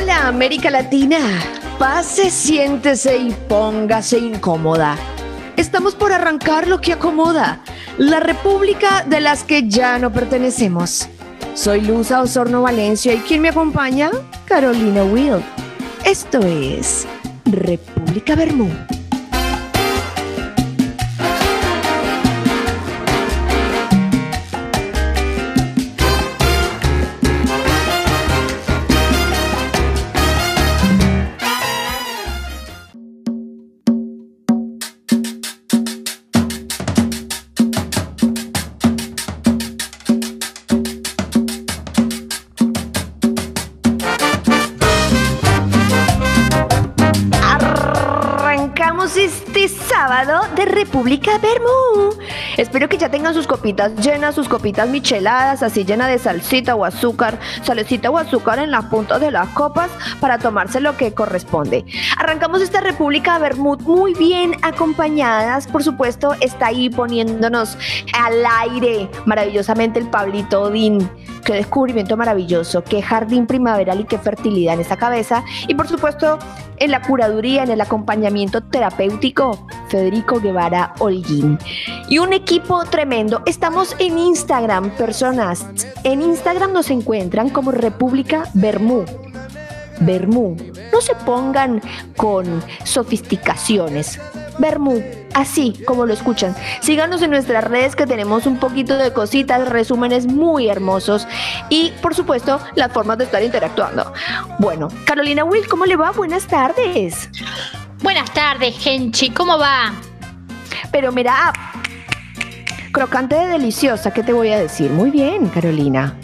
Hola América Latina, pase, siéntese y póngase incómoda. Estamos por arrancar lo que acomoda, la república de las que ya no pertenecemos. Soy Luza Osorno Valencia y quien me acompaña, Carolina Will. Esto es República Bermú. República Bermú. Que ya tengan sus copitas llenas, sus copitas micheladas, así llena de salsita o azúcar, salecita o azúcar en las puntas de las copas para tomarse lo que corresponde. Arrancamos esta República Bermú muy bien acompañadas, por supuesto, está ahí poniéndonos al aire maravillosamente el Pablito Odín. Qué descubrimiento maravilloso, qué jardín primaveral y qué fertilidad en esta cabeza. Y por supuesto, en la curaduría, en el acompañamiento terapéutico, Federico Guevara Holguín. Y un equipo tremendo. Estamos en Instagram, personas. En Instagram nos encuentran como República Bermú. Bermú. No se pongan con sofisticaciones. Bermú, así como lo escuchan. Síganos en nuestras redes que tenemos un poquito de cositas, resúmenes muy hermosos y por supuesto las formas de estar interactuando. Bueno, Carolina Will, ¿cómo le va? Buenas tardes. Buenas tardes, Genchi, ¿cómo va? Pero mira, crocante de deliciosa, ¿qué te voy a decir? Muy bien, Carolina.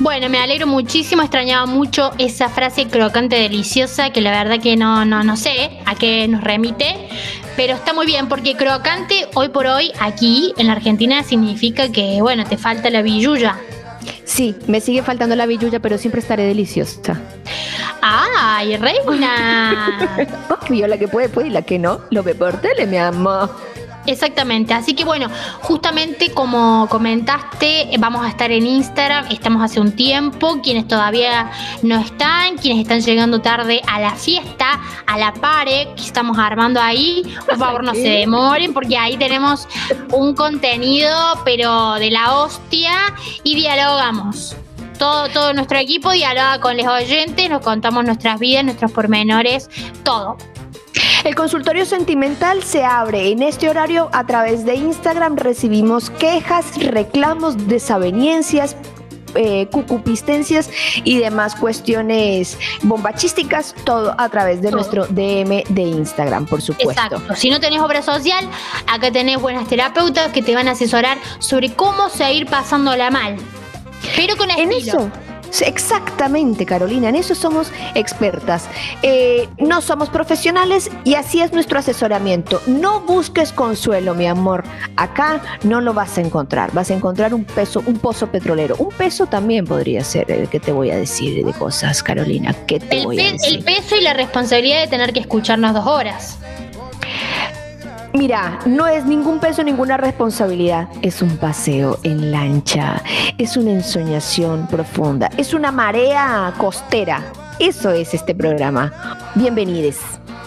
Bueno, me alegro muchísimo, extrañaba mucho esa frase crocante deliciosa que la verdad que no, no, no sé a qué nos remite, pero está muy bien porque crocante hoy por hoy aquí en la Argentina significa que, bueno, te falta la billulla. Sí, me sigue faltando la billulla, pero siempre estaré deliciosa. ¡Ay, reina! Obvio, la que puede, puede y la que no, lo ve por tele, mi amor. Exactamente, así que bueno, justamente como comentaste, vamos a estar en Instagram, estamos hace un tiempo, quienes todavía no están, quienes están llegando tarde a la fiesta, a la pare que estamos armando ahí, por favor no se demoren porque ahí tenemos un contenido pero de la hostia y dialogamos. Todo, todo nuestro equipo dialoga con los oyentes, nos contamos nuestras vidas, nuestros pormenores, todo. El consultorio sentimental se abre en este horario a través de Instagram. Recibimos quejas, reclamos, desavenencias, eh, cucupistencias y demás cuestiones bombachísticas, todo a través de Todo. nuestro DM de Instagram, por supuesto. Exacto. Si no tenés obra social, acá tenés buenas terapeutas que te van a asesorar sobre cómo seguir pasándola mal. Pero con En estilo. eso. Exactamente, Carolina, en eso somos expertas. Eh, no somos profesionales y así es nuestro asesoramiento. No busques consuelo, mi amor. Acá no lo vas a encontrar. Vas a encontrar un peso, un pozo petrolero. Un peso también podría ser el que te voy a decir de cosas, Carolina. ¿Qué te El, voy a decir? el peso y la responsabilidad de tener que escucharnos dos horas. Mira, no es ningún peso, ninguna responsabilidad. Es un paseo en lancha, es una ensoñación profunda, es una marea costera. Eso es este programa. Bienvenides.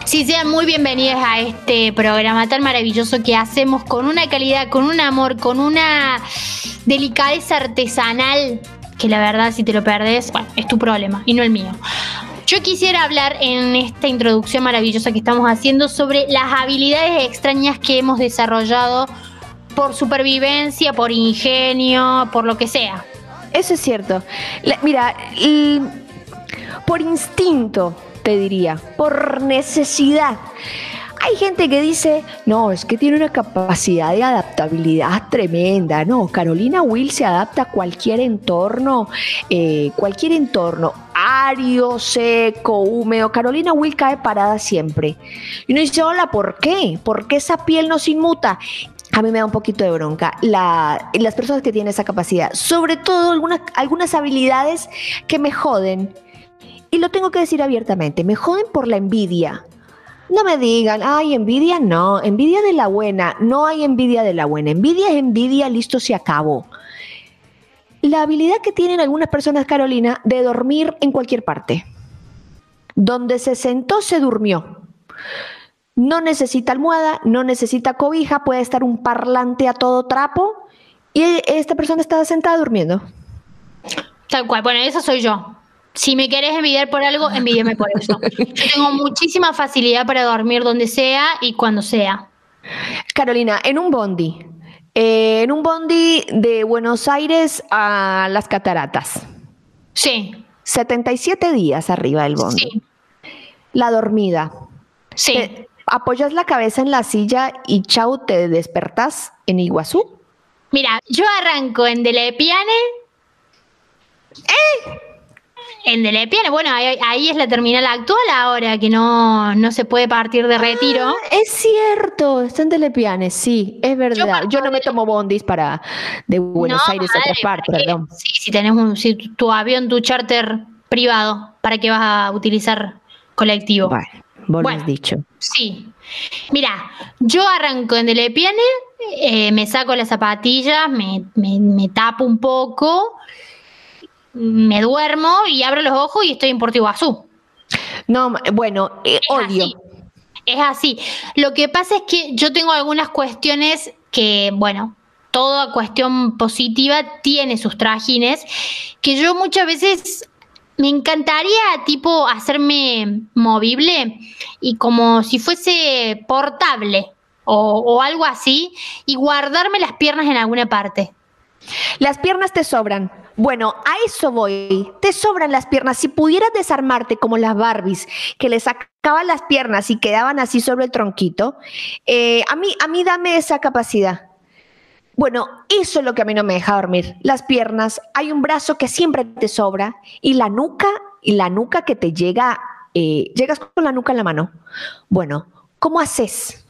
Sí, sean muy bienvenidas a este programa tan maravilloso que hacemos con una calidad, con un amor, con una delicadeza artesanal que la verdad si te lo perdés, bueno, es tu problema y no el mío. Yo quisiera hablar en esta introducción maravillosa que estamos haciendo sobre las habilidades extrañas que hemos desarrollado por supervivencia, por ingenio, por lo que sea. Eso es cierto. Mira, por instinto, te diría, por necesidad. Hay gente que dice, no, es que tiene una capacidad de adaptabilidad tremenda. No, Carolina Will se adapta a cualquier entorno, eh, cualquier entorno, seco, húmedo. Carolina Will cae parada siempre. Y uno dice, hola, ¿por qué? ¿Por qué esa piel no se inmuta? A mí me da un poquito de bronca la- las personas que tienen esa capacidad, sobre todo algunas, algunas habilidades que me joden. Y lo tengo que decir abiertamente, me joden por la envidia. No me digan, ay, envidia no, envidia de la buena, no hay envidia de la buena, envidia es envidia, listo, se acabó. La habilidad que tienen algunas personas, Carolina, de dormir en cualquier parte. Donde se sentó se durmió. No necesita almohada, no necesita cobija, puede estar un parlante a todo trapo y esta persona estaba sentada durmiendo. Tal cual, bueno, eso soy yo. Si me querés envidiar por algo, envídiame por eso. Yo tengo muchísima facilidad para dormir donde sea y cuando sea. Carolina, en un bondi, eh, en un bondi de Buenos Aires a las cataratas. Sí. 77 días arriba del bondi. Sí. La dormida. Sí. apoyas la cabeza en la silla y chau, te despertas en Iguazú. Mira, yo arranco en Delepiane. ¡Eh! En Delepiane, bueno, ahí, es la terminal actual ahora, que no, no se puede partir de retiro. Ah, es cierto, está en Delepiane, sí, es verdad. Yo, no me tomo bondis para de Buenos Aires a otra parte, perdón. Sí, si tenés un, si tu avión, tu charter privado, ¿para qué vas a utilizar colectivo? Vos bueno, has dicho. Sí. Mira, yo arranco en Delepiane, eh, me saco las zapatillas, me, me, tapo un poco, me duermo y abro los ojos y estoy en Puerto Iguazú. No, bueno, eh, odio. Es así. Lo que pasa es que yo tengo algunas cuestiones que, bueno, toda cuestión positiva tiene sus trajines, que yo muchas veces me encantaría, tipo, hacerme movible y como si fuese portable o, algo así y guardarme las piernas en alguna parte. Las piernas te sobran. Bueno, a eso voy. Te sobran las piernas. Si pudieras desarmarte como las Barbies, que le sacaban las piernas y quedaban así sobre el tronquito, eh, a, mí, a mí dame esa capacidad. Bueno, eso es lo que a mí no me deja dormir. Las piernas, hay un brazo que siempre te sobra y la nuca, y la nuca que te llega, eh, llegas con la nuca en la mano. Bueno, ¿cómo haces?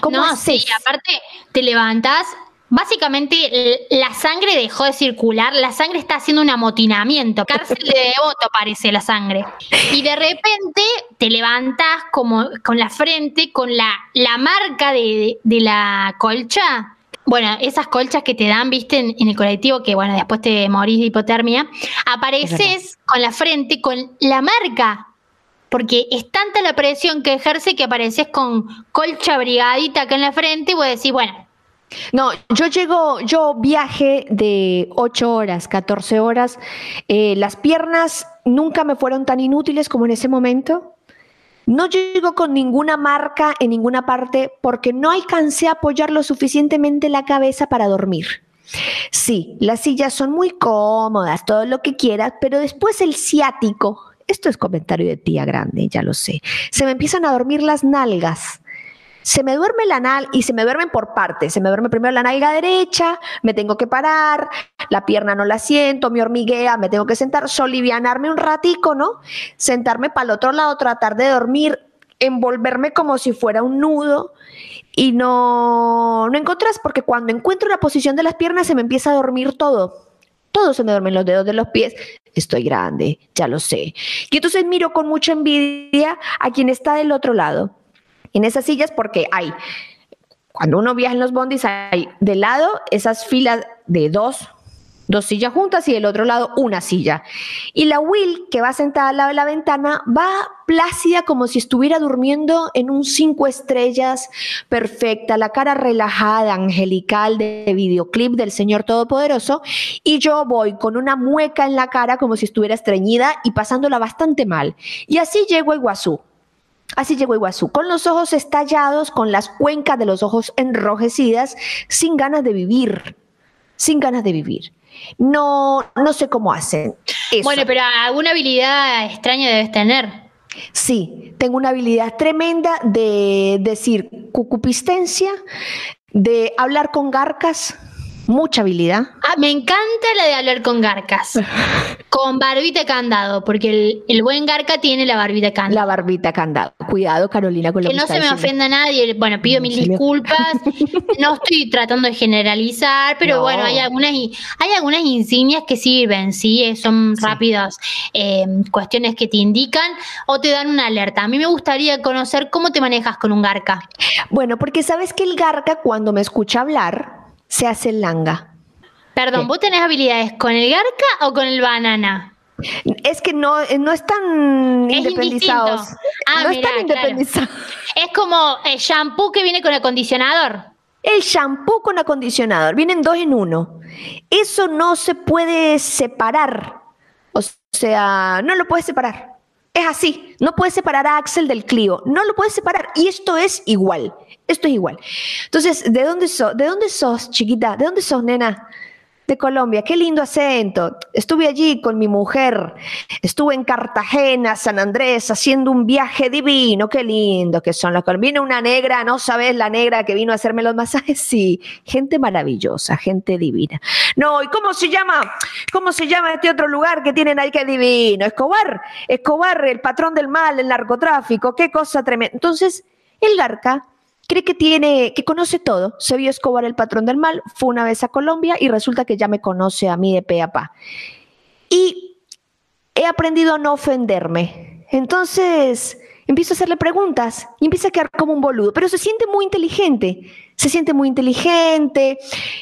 ¿Cómo haces? Sí, aparte te levantas, Básicamente la sangre dejó de circular, la sangre está haciendo un amotinamiento, cárcel de devoto parece la sangre. Y de repente te levantas como con la frente, con la, la marca de, de la colcha bueno, esas colchas que te dan, viste, en, el colectivo, que bueno, después te morís de hipotermia, apareces con la frente, con la marca, porque es tanta la presión que ejerce que apareces con colcha brigadita acá en la frente y vos decís, bueno. No, yo llego, yo viaje de 8 horas, 14 horas, eh, las piernas nunca me fueron tan inútiles como en ese momento. No llego con ninguna marca en ninguna parte porque no alcancé a apoyar lo suficientemente la cabeza para dormir. Sí, las sillas son muy cómodas, todo lo que quieras, pero después el ciático, esto es comentario de tía grande, ya lo sé, se me empiezan a dormir las nalgas se me duerme la nalga y se me duermen por partes. Se me duerme primero la nalga derecha, me tengo que parar, la pierna no la siento, me hormiguea, me tengo que sentar, solivianarme un ratico, ¿no? Sentarme para el otro lado, tratar de dormir, envolverme como si fuera un nudo y no, no encontrás porque cuando encuentro la posición de las piernas se me empieza a dormir todo. Todo se me duermen los dedos de los pies. Estoy grande, ya lo sé. Y entonces miro con mucha envidia a quien está del otro lado en esas sillas porque hay, cuando uno viaja en los bondis, hay de lado esas filas de dos, dos sillas juntas y del otro lado una silla. Y la Will, que va sentada al lado de la ventana, va plácida como si estuviera durmiendo en un cinco estrellas perfecta, la cara relajada, angelical de videoclip del Señor Todopoderoso. Y yo voy con una mueca en la cara como si estuviera estreñida y pasándola bastante mal. Y así llego a Iguazú. Así llegó Iguazú, con los ojos estallados, con las cuencas de los ojos enrojecidas, sin ganas de vivir, sin ganas de vivir. No, no sé cómo hacen. Bueno, pero alguna habilidad extraña debes tener. Sí, tengo una habilidad tremenda de decir cucupistencia, de hablar con garcas, mucha habilidad. Ah, me encanta la de hablar con garcas. con barbita candado, porque el, buen garca tiene la barbita candado. La barbita candado. Cuidado, Carolina, con lo que, que no se me ofenda a nadie. Bueno, pido mil disculpas. no estoy tratando de generalizar, pero bueno, hay algunas, hay algunas insignias que sirven, ¿sí? Son rápidas eh, cuestiones que te indican o te dan una alerta. A mí me gustaría conocer cómo te manejas con un garca. Bueno, porque sabes que el garca cuando me escucha hablar, se hace el langa. Perdón, ¿vos tenés habilidades con el garca o con el banana? Es que no, eh, no están independizados. Ah, no están independizados. Es como el shampoo que viene con acondicionador. El shampoo con acondicionador, vienen dos en uno. Eso no se puede separar. O sea, no lo puedes separar. Es así, no puedes separar a Axel del Clio, no lo puedes separar. Y esto es igual, esto es igual. Entonces, ¿de dónde sos? ¿De dónde sos, chiquita? ¿De dónde sos, nena? De Colombia. Qué lindo acento. Estuve allí con mi mujer. Estuve en Cartagena, San Andrés, haciendo un viaje divino. Qué lindo que son los colombianos. Vino una negra, ¿no sabes la negra que vino a hacerme los masajes? Sí, gente maravillosa, gente divina. No, ¿y cómo se llama? ¿Cómo se llama este otro lugar que tienen ahí que divino? Escobar. Escobar, el patrón del mal, el narcotráfico. Qué cosa tremenda. Entonces, el Garca cree que tiene, que conoce todo. Se vio Escobar el patrón del mal, fue una vez a Colombia y resulta que ya me conoce a mí de pe a pa. Y he aprendido a no ofenderme. Entonces, empiezo a hacerle preguntas y empieza a quedar como un boludo, pero se siente muy inteligente, se siente muy inteligente,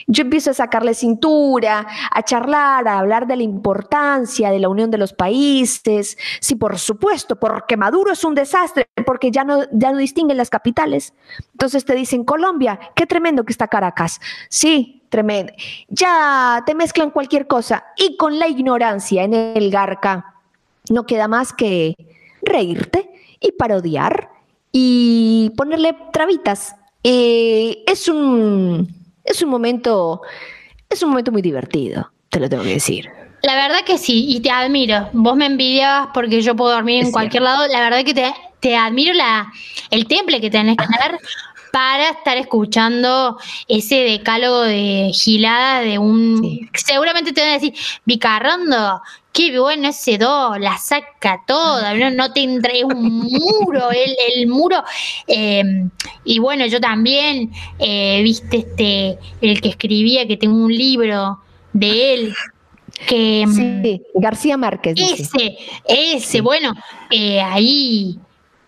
yo empiezo a sacarle cintura, a charlar, a hablar de la importancia de la unión de los países, sí, por supuesto, porque Maduro es un desastre, porque ya no, ya no distinguen las capitales. Entonces te dicen, Colombia, qué tremendo que está Caracas. Sí, tremendo. Ya te mezclan cualquier cosa y con la ignorancia en el garca no queda más que reírte y parodiar y ponerle trabitas. Eh, es, un, es un momento, es un momento muy divertido, te lo tengo que decir. La verdad que sí, y te admiro. Vos me envidias porque yo puedo dormir en cualquier lado. La verdad que te, te admiro la, el temple que tenés que tener para estar escuchando ese decálogo de gilada de un... Seguramente te van a decir, Vicarrondo, qué bueno ese do, la saca toda, no, no te entra, un muro, el, el muro. Em, y bueno, yo también, eh, viste, este, el que escribía, que tengo un libro de él. Que, em, sí, García Márquez. Ese, ese, bueno, eh, ahí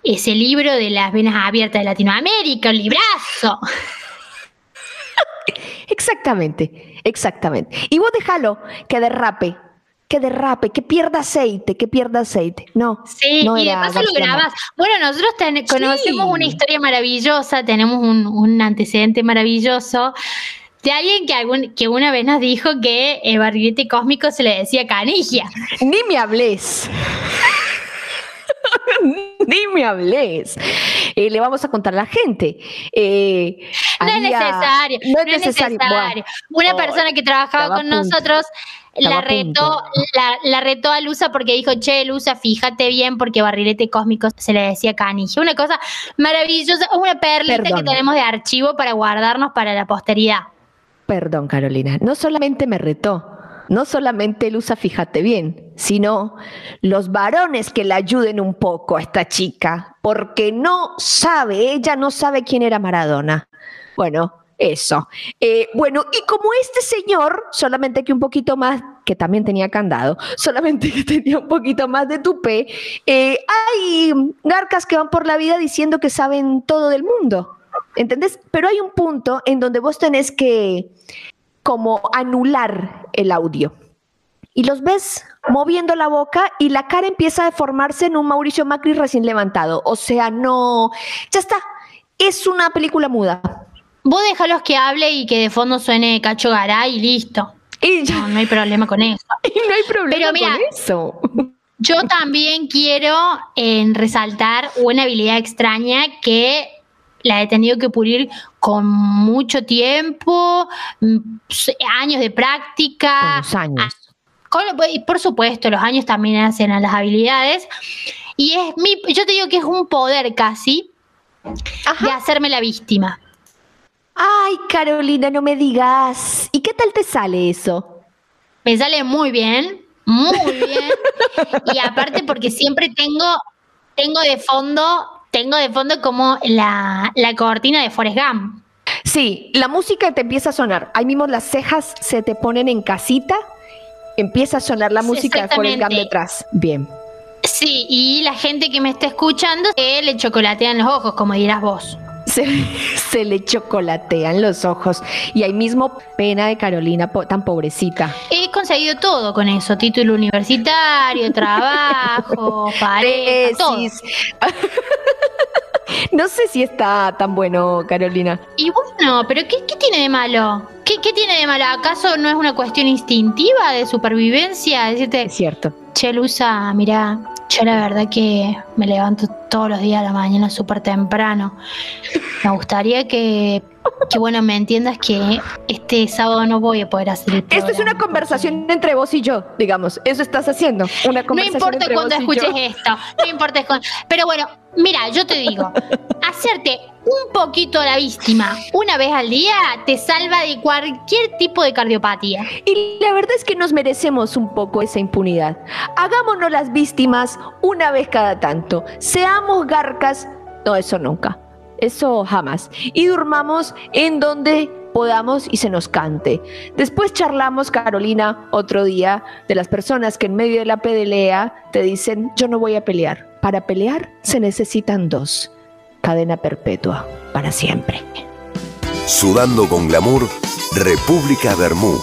ese libro de las venas abiertas de Latinoamérica, el librazo. Exactamente, exactamente. Y vos déjalo que derrape, que derrape, que pierda aceite, que pierda aceite. No. Sí, y de paso lo grabas. Bueno, nosotros conocemos una historia maravillosa, tenemos un, antecedente maravilloso de alguien que, algún, que una vez nos dijo que el barrilete cósmico se le decía canigia. Ni me hables. Ni me hables. Eh, le vamos a contar a la gente. Eh, no, es necesario, no, es necesario. Una persona que trabajaba con nosotros la retó, la, retó a Lusa porque dijo, che, Lusa, fíjate bien, porque barrilete cósmico se le decía canilla. Una cosa maravillosa, una perlita que tenemos de archivo para guardarnos para la posteridad. Perdón, Carolina. No solamente me retó, no solamente Lusa, fíjate bien, sino los varones que la ayuden un poco a esta chica, porque no sabe, ella no sabe quién era Maradona. Bueno, eso. Eh, bueno, y como este señor, solamente que un poquito más, que también tenía candado, solamente que tenía un poquito más de tupé, eh, hay garcas que van por la vida diciendo que saben todo del mundo. ¿Entendés? Pero hay un punto en donde vos tenés que como anular el audio. Y los ves moviendo la boca y la cara empieza a deformarse en un Mauricio Macri recién levantado. O sea, no, ya está. Es una película muda. Vos déjalos que hable y que de fondo suene Cacho Garay y listo. Y no, no hay problema con eso. Y no hay problema con eso. Yo también quiero en eh, resaltar una habilidad extraña que la he tenido que pulir con mucho tiempo, mm, años de práctica. Con años. Ah, por supuesto, los años también hacen a las habilidades. Y es mi, yo te digo que es un poder casi de hacerme la víctima. Ay, Carolina, no me digas. ¿Y qué tal te sale eso? Me sale muy bien, muy bien. y aparte porque siempre tengo, tengo de fondo tengo de fondo como la, cortina de Forrest Gump. Sí, la música te empieza a sonar. Ahí mismo las cejas se te ponen en casita, empieza a sonar la música de Forrest Gump detrás. Bien. Sí, y la gente que me está escuchando, que le chocolatean los ojos, como dirás vos. se, le chocolatean los ojos. Y ahí mismo pena de Carolina tan pobrecita. He conseguido todo con eso, título universitario, trabajo, pareja, todo. No sé si está tan bueno, Carolina. Y bueno, pero ¿qué, tiene de malo? ¿Qué, tiene de malo? ¿Acaso no es una cuestión instintiva de supervivencia? Decirte, es cierto. Chelusa, mira, yo la verdad que me levanto todos los días a la mañana súper temprano. Me gustaría que, que, bueno, me entiendas que este sábado no voy a poder hacer el Esto es una conversación entre vos y yo, digamos. Eso estás haciendo. Una conversación no importa cuando escuches esto. No importa. Pero bueno, mira, yo te digo, hacerte un poquito la víctima una vez al día te salva de cualquier tipo de cardiopatía. Y la verdad es que nos merecemos un poco esa impunidad. Hagámonos las víctimas una vez cada tanto. Seamos garcas. No, eso nunca. Eso jamás. Y durmamos en donde podamos y se nos cante. Después charlamos, Carolina, otro día, de las personas que en medio de la pelea te dicen, yo no voy a pelear. Para pelear se necesitan dos cadena perpetua para siempre. Sudando con glamour, República Bermú